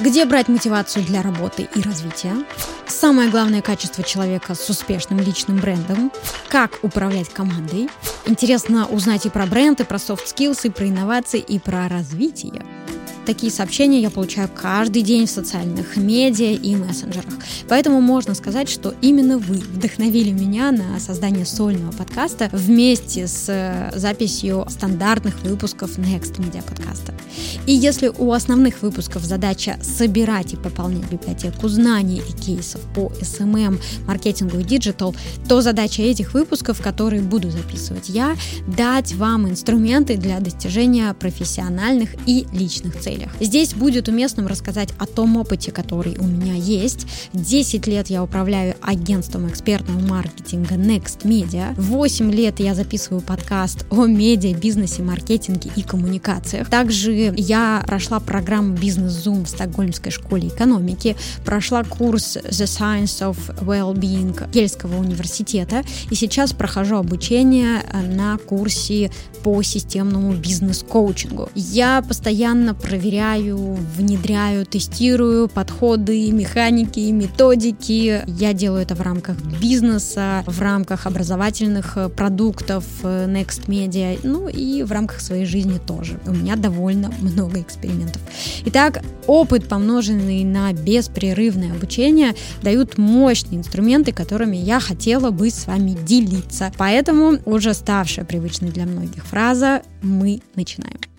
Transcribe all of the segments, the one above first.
Где брать мотивацию для работы и развития? Самое главное качество человека с успешным личным брендом. Как управлять командой? Интересно узнать и про бренд, и про soft skills, и про инновации, и про развитие. Такие сообщения я получаю каждый день в социальных медиа и мессенджерах. Поэтому можно сказать, что именно вы вдохновили меня на создание сольного подкаста вместе с э, записью стандартных выпусков Next Media подкаста. И если у основных выпусков задача собирать и пополнять библиотеку знаний и кейсов по SMM, маркетингу и digital, то задача этих выпусков, которые буду записывать я, дать вам инструменты для достижения профессиональных и личных целей целях. Здесь будет уместным рассказать о том опыте, который у меня есть. 10 лет я управляю агентством экспертного маркетинга Next Media. 8 лет я записываю подкаст о медиа, бизнесе, маркетинге и коммуникациях. Также я прошла программу Бизнес Zoom в Стокгольмской школе экономики, прошла курс The Science of Wellbeing Кельского университета и сейчас прохожу обучение на курсе по системному бизнес-коучингу. Я постоянно проверяю проверяю, внедряю, тестирую подходы, механики, методики. Я делаю это в рамках бизнеса, в рамках образовательных э, продуктов э, Next Media, ну и в рамках своей жизни тоже. У меня довольно много экспериментов. Итак, опыт, помноженный на беспрерывное обучение, дают мощные инструменты, которыми я хотела бы с вами делиться. Поэтому уже ставшая привычной для многих фраза «Мы начинаем».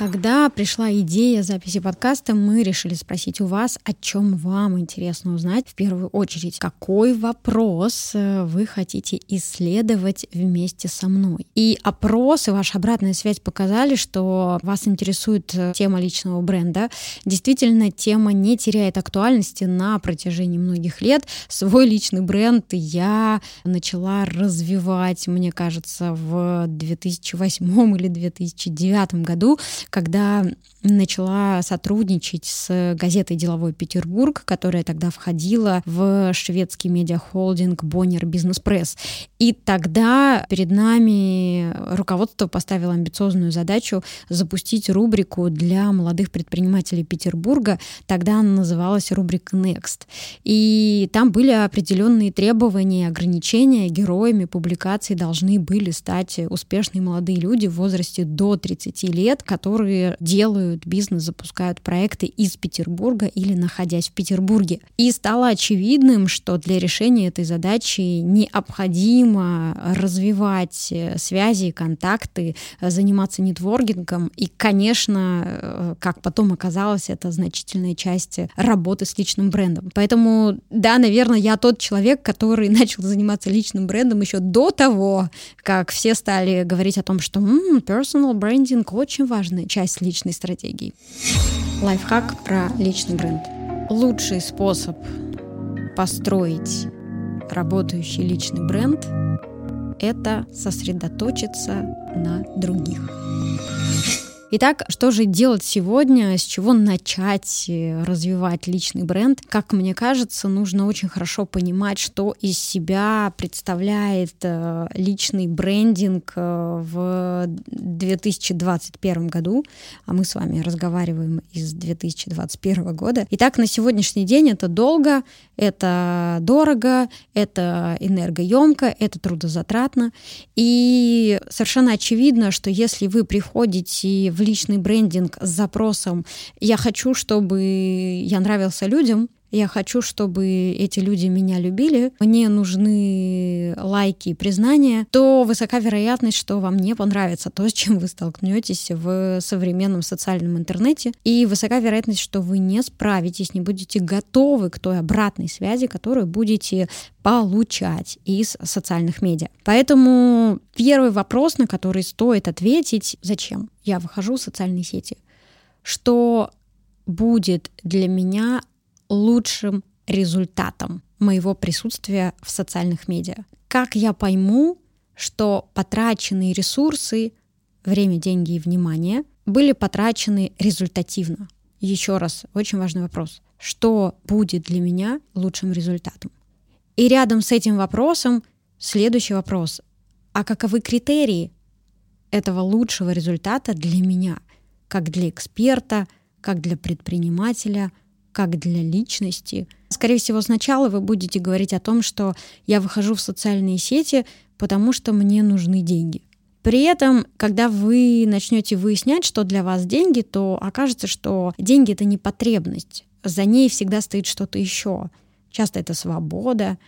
Когда пришла идея записи подкаста, мы решили спросить у вас, о чем вам интересно узнать. В первую очередь, какой вопрос э, вы хотите исследовать вместе со мной. И опросы, ваша обратная связь показали, что вас интересует э, тема личного бренда. Действительно, тема не теряет актуальности на протяжении многих лет. Свой личный бренд я начала развивать, мне кажется, в 2008 или 2009 году, когда начала сотрудничать с газетой «Деловой Петербург», которая тогда входила в шведский медиахолдинг «Боннер Бизнес Пресс». И тогда перед нами руководство поставило амбициозную задачу запустить рубрику для молодых предпринимателей Петербурга. Тогда она называлась рубрика Next. И там были определенные требования, ограничения. Героями публикации должны были стать успешные молодые люди в возрасте до 30 лет, которые делают бизнес, запускают проекты из Петербурга или находясь в Петербурге. И стало очевидным, что для решения этой задачи необходимо развивать э, связи, контакты, заниматься нетворкингом. И, конечно, э, как потом оказалось, это значительная часть работы с личным брендом. Поэтому, да, наверное, я тот человек, который начал заниматься личным брендом еще до того, как все стали говорить о том, что м-м, personal branding очень важная часть личной стратегии. Лайфхак про личный бренд. Лучший способ построить работающий личный бренд – это сосредоточиться на других. Итак, что же делать сегодня, с чего начать э, развивать личный бренд? Как мне кажется, нужно очень хорошо понимать, что из себя представляет э, личный брендинг э, в 2021 году, а мы с вами разговариваем из 2021 года. Итак, на сегодняшний день это долго, это дорого, это энергоемко, это трудозатратно. И совершенно очевидно, что если вы приходите в личный брендинг с запросом. «я хочу, чтобы я нравился людям», я хочу, чтобы эти люди меня любили, мне нужны лайки и признания, то высока вероятность, что вам не понравится то, с чем вы столкнетесь в современном социальном интернете, и высока вероятность, что вы не справитесь, не будете готовы к той обратной связи, которую будете получать из социальных медиа. Поэтому первый вопрос, на который стоит ответить, зачем я выхожу в социальные сети, что будет для меня лучшим результатом моего присутствия в социальных медиа? Как я пойму, что потраченные ресурсы, время, деньги и внимание были потрачены результативно? Еще раз, очень важный вопрос. Что будет для меня лучшим результатом? И рядом с этим вопросом следующий вопрос. А каковы критерии этого лучшего результата для меня, как для эксперта, как для предпринимателя, как для личности. Скорее всего, сначала вы будете говорить о том, что я выхожу в социальные сети, потому что мне нужны деньги. При этом, когда вы начнете выяснять, что для вас деньги, то окажется, что деньги это не потребность. За ней всегда стоит что-то еще. Часто это свобода,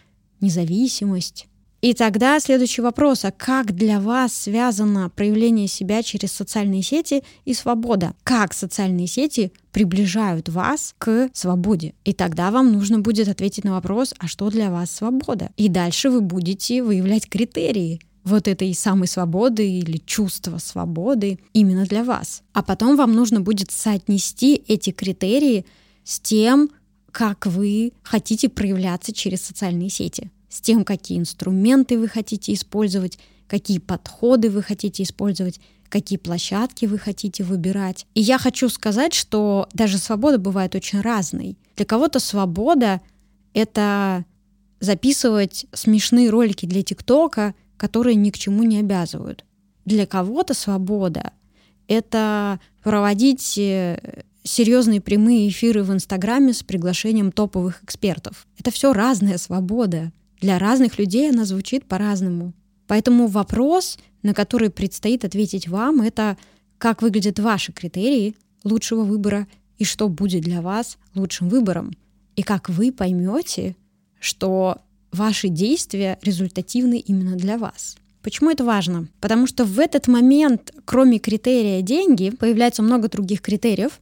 независимость. И тогда следующий вопрос, а как для вас связано проявление себя через социальные сети и свобода? Как социальные сети приближают вас к свободе? И тогда вам нужно будет ответить на вопрос, а что для вас свобода? И дальше вы будете выявлять критерии, вот этой самой свободы или чувства свободы именно для вас. А потом вам нужно будет соотнести эти критерии с тем, как вы хотите проявляться через социальные сети с тем, какие инструменты вы хотите использовать, какие подходы вы хотите использовать, какие площадки вы хотите выбирать. И я хочу сказать, что даже свобода бывает очень разной. Для кого-то свобода — это записывать смешные ролики для ТикТока, которые ни к чему не обязывают. Для кого-то свобода — это проводить э, серьезные прямые эфиры в Инстаграме с приглашением топовых экспертов. Это все разная свобода. Для разных людей она звучит по-разному. Поэтому вопрос, на который предстоит ответить вам, это как выглядят ваши критерии лучшего выбора и что будет для вас лучшим выбором. И как вы поймете, что ваши действия результативны именно для вас. Почему это важно? Потому что в этот момент, кроме критерия деньги, появляется много других критериев.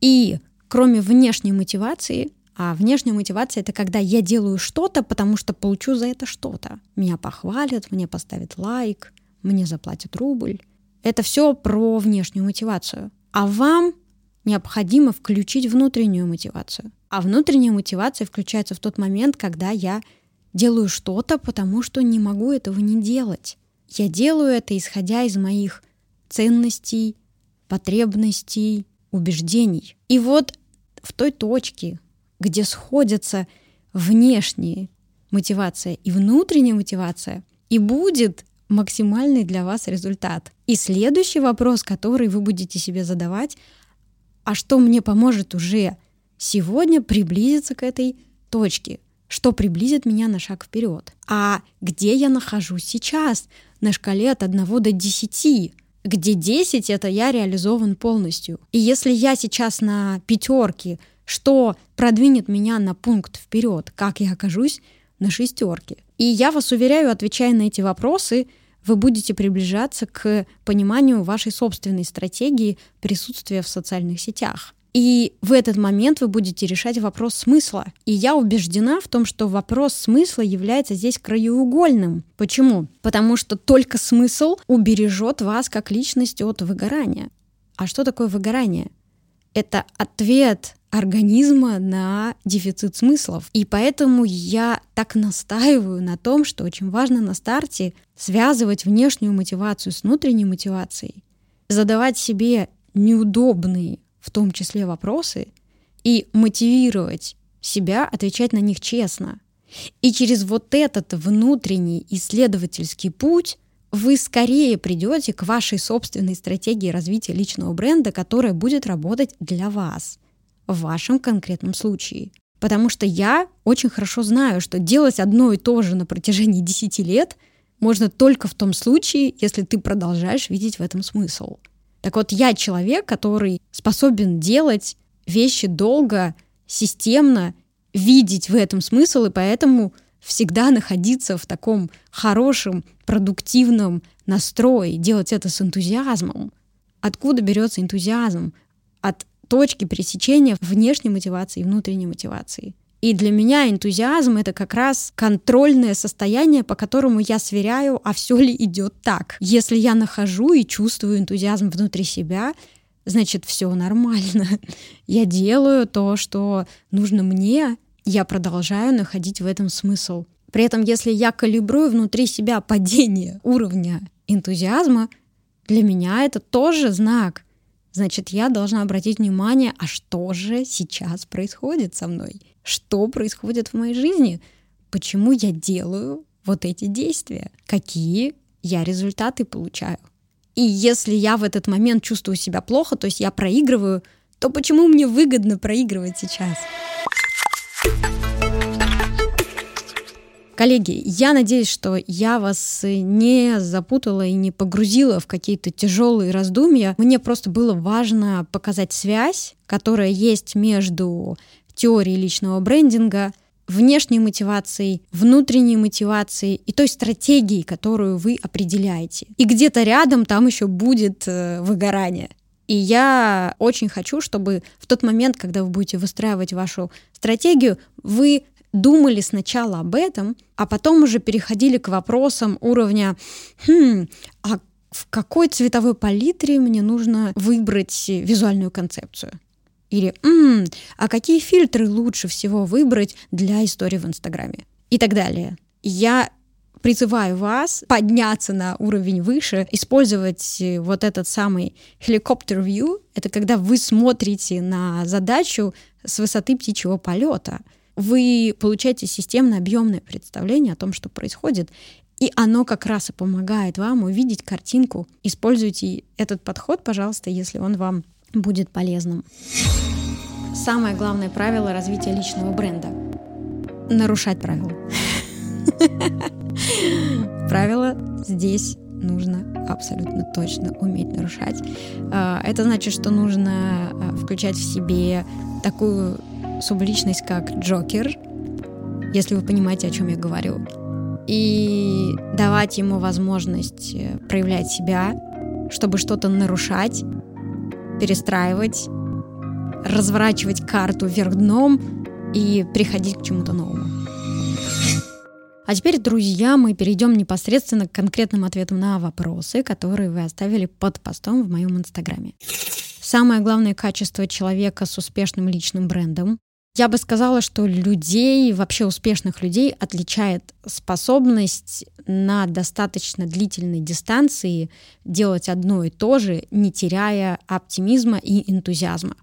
И кроме внешней мотивации, а внешняя мотивация — это когда я делаю что-то, потому что получу за это что-то. Меня похвалят, мне поставят лайк, мне заплатят рубль. Это все про внешнюю мотивацию. А вам необходимо включить внутреннюю мотивацию. А внутренняя мотивация включается в тот момент, когда я делаю что-то, потому что не могу этого не делать. Я делаю это, исходя из моих ценностей, потребностей, убеждений. И вот в той точке, где сходятся внешние мотивация и внутренняя мотивация, и будет максимальный для вас результат. И следующий вопрос, который вы будете себе задавать, а что мне поможет уже сегодня приблизиться к этой точке? Что приблизит меня на шаг вперед? А где я нахожусь сейчас на шкале от 1 до 10? Где 10 это я реализован полностью. И если я сейчас на пятерке что продвинет меня на пункт вперед, как я окажусь на шестерке. И я вас уверяю, отвечая на эти вопросы, вы будете приближаться к пониманию вашей собственной стратегии присутствия в социальных сетях. И в этот момент вы будете решать вопрос смысла. И я убеждена в том, что вопрос смысла является здесь краеугольным. Почему? Потому что только смысл убережет вас как личность от выгорания. А что такое выгорание? Это ответ организма на дефицит смыслов. И поэтому я так настаиваю на том, что очень важно на старте связывать внешнюю мотивацию с внутренней мотивацией, задавать себе неудобные, в том числе, вопросы и мотивировать себя отвечать на них честно. И через вот этот внутренний исследовательский путь вы скорее придете к вашей собственной стратегии развития личного бренда, которая будет работать для вас в вашем конкретном случае. Потому что я очень хорошо знаю, что делать одно и то же на протяжении 10 лет можно только в том случае, если ты продолжаешь видеть в этом смысл. Так вот, я человек, который способен делать вещи долго, системно, видеть в этом смысл, и поэтому всегда находиться в таком хорошем, продуктивном настрое, делать это с энтузиазмом. Откуда берется энтузиазм? От точки пересечения внешней мотивации и внутренней мотивации. И для меня энтузиазм это как раз контрольное состояние, по которому я сверяю, а все ли идет так. Если я нахожу и чувствую энтузиазм внутри себя, значит, все нормально. Я делаю то, что нужно мне, я продолжаю находить в этом смысл. При этом, если я калибрую внутри себя падение уровня энтузиазма, для меня это тоже знак значит, я должна обратить внимание, а что же сейчас происходит со мной? Что происходит в моей жизни? Почему я делаю вот эти действия? Какие я результаты получаю? И если я в этот момент чувствую себя плохо, то есть я проигрываю, то почему мне выгодно проигрывать сейчас? Коллеги, я надеюсь, что я вас не запутала и не погрузила в какие-то тяжелые раздумья. Мне просто было важно показать связь, которая есть между теорией личного брендинга, внешней мотивацией, внутренней мотивацией и той стратегией, которую вы определяете. И где-то рядом там еще будет э, выгорание. И я очень хочу, чтобы в тот момент, когда вы будете выстраивать вашу стратегию, вы думали сначала об этом, а потом уже переходили к вопросам уровня, хм, а в какой цветовой палитре мне нужно выбрать визуальную концепцию? Или, м-м, а какие фильтры лучше всего выбрать для истории в Инстаграме? И так далее. Я призываю вас подняться на уровень выше, использовать вот этот самый helicopter view. Это когда вы смотрите на задачу с высоты птичьего полета вы получаете системное объемное представление о том, что происходит, и оно как раз и помогает вам увидеть картинку. Используйте этот подход, пожалуйста, если он вам будет полезным. Самое главное правило развития личного бренда — нарушать правила. Правила здесь нужно абсолютно точно уметь нарушать. А, это значит, что нужно а, включать в себе такую субличность как Джокер, если вы понимаете, о чем я говорю, и давать ему возможность э, проявлять себя, чтобы что-то нарушать, перестраивать, разворачивать карту вверх дном и приходить к чему-то новому. А теперь, друзья, мы перейдем непосредственно к конкретным ответам на вопросы, которые вы оставили под постом в моем инстаграме. Самое главное качество человека с успешным личным брендом я бы сказала, что людей, вообще успешных людей, отличает способность на достаточно длительной дистанции делать одно и то же, не теряя оптимизма и энтузиазма.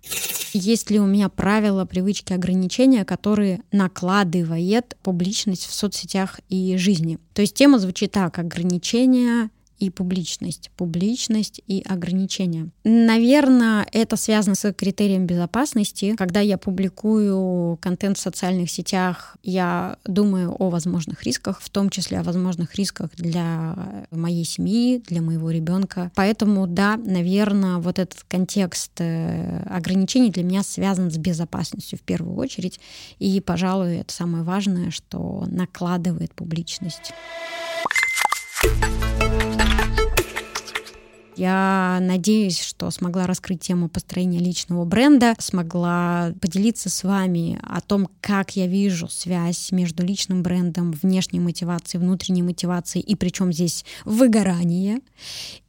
Есть ли у меня правила, привычки, ограничения, которые накладывает публичность в соцсетях и жизни? То есть тема звучит так: ограничения и публичность, публичность и ограничения. Наверное, это связано с критерием безопасности. Когда я публикую контент в социальных сетях, я думаю о возможных рисках, в том числе о возможных рисках для моей семьи, для моего ребенка. Поэтому, да, наверное, вот этот контекст э, ограничений для меня связан с безопасностью в первую очередь. И, пожалуй, это самое важное, что накладывает публичность. Я надеюсь, что смогла раскрыть тему построения личного бренда, смогла поделиться с вами о том, как я вижу связь между личным брендом, внешней мотивацией, внутренней мотивацией и причем здесь выгорание.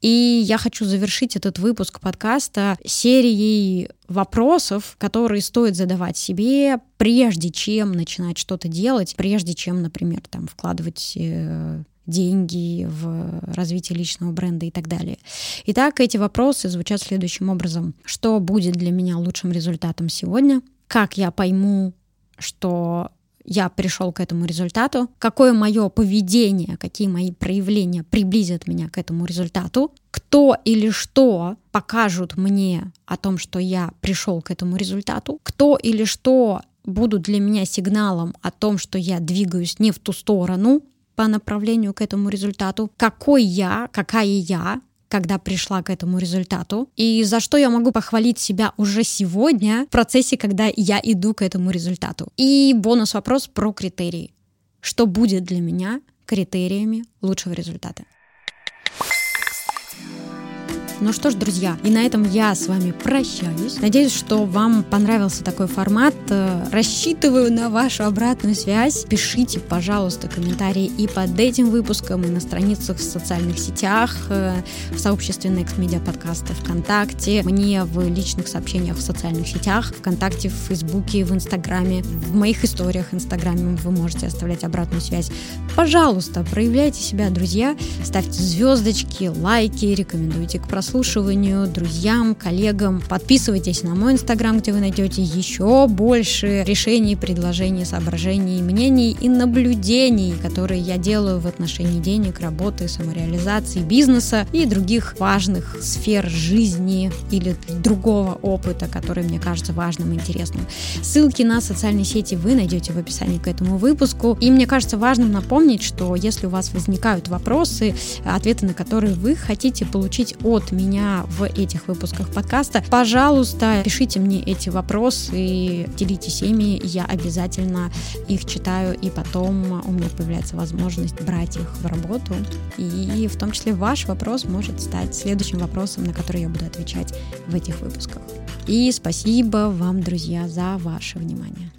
И я хочу завершить этот выпуск подкаста серией вопросов, которые стоит задавать себе, прежде чем начинать что-то делать, прежде чем, например, там вкладывать э, деньги в развитие личного бренда и так далее. Итак, эти вопросы звучат следующим образом. Что будет для меня лучшим результатом сегодня? Как я пойму, что я пришел к этому результату, какое мое поведение, какие мои проявления приблизят меня к этому результату, кто или что покажут мне о том, что я пришел к этому результату, кто или что будут для меня сигналом о том, что я двигаюсь не в ту сторону, по направлению к этому результату, какой я, какая я, когда пришла к этому результату, и за что я могу похвалить себя уже сегодня в процессе, когда я иду к этому результату. И бонус вопрос про критерии. Что будет для меня критериями лучшего результата? Ну что ж, друзья, и на этом я с вами прощаюсь. Надеюсь, что вам понравился такой формат. Э, рассчитываю на вашу обратную связь. Пишите, пожалуйста, комментарии и под этим выпуском, и на страницах в социальных сетях, э, в сообществе Next Media подкаста ВКонтакте, мне в личных сообщениях в социальных сетях, ВКонтакте, в Фейсбуке, в Инстаграме, в моих историях Инстаграме вы можете оставлять обратную связь. Пожалуйста, проявляйте себя, друзья, ставьте звездочки, лайки, рекомендуйте к просмотру прослушиванию друзьям, коллегам. Подписывайтесь на мой инстаграм, где вы найдете еще больше решений, предложений, соображений, мнений и наблюдений, которые я делаю в отношении денег, работы, самореализации, бизнеса и других важных сфер жизни или другого опыта, который мне кажется важным и интересным. Ссылки на социальные сети вы найдете в описании к этому выпуску. И мне кажется важным напомнить, что если у вас возникают вопросы, ответы на которые вы хотите получить от меня в этих выпусках подкаста, пожалуйста, пишите мне эти вопросы, и делитесь ими, я обязательно их читаю, и потом у меня появляется возможность брать их в работу. И в том числе ваш вопрос может стать следующим вопросом, на который я буду отвечать в этих выпусках. И спасибо вам, друзья, за ваше внимание.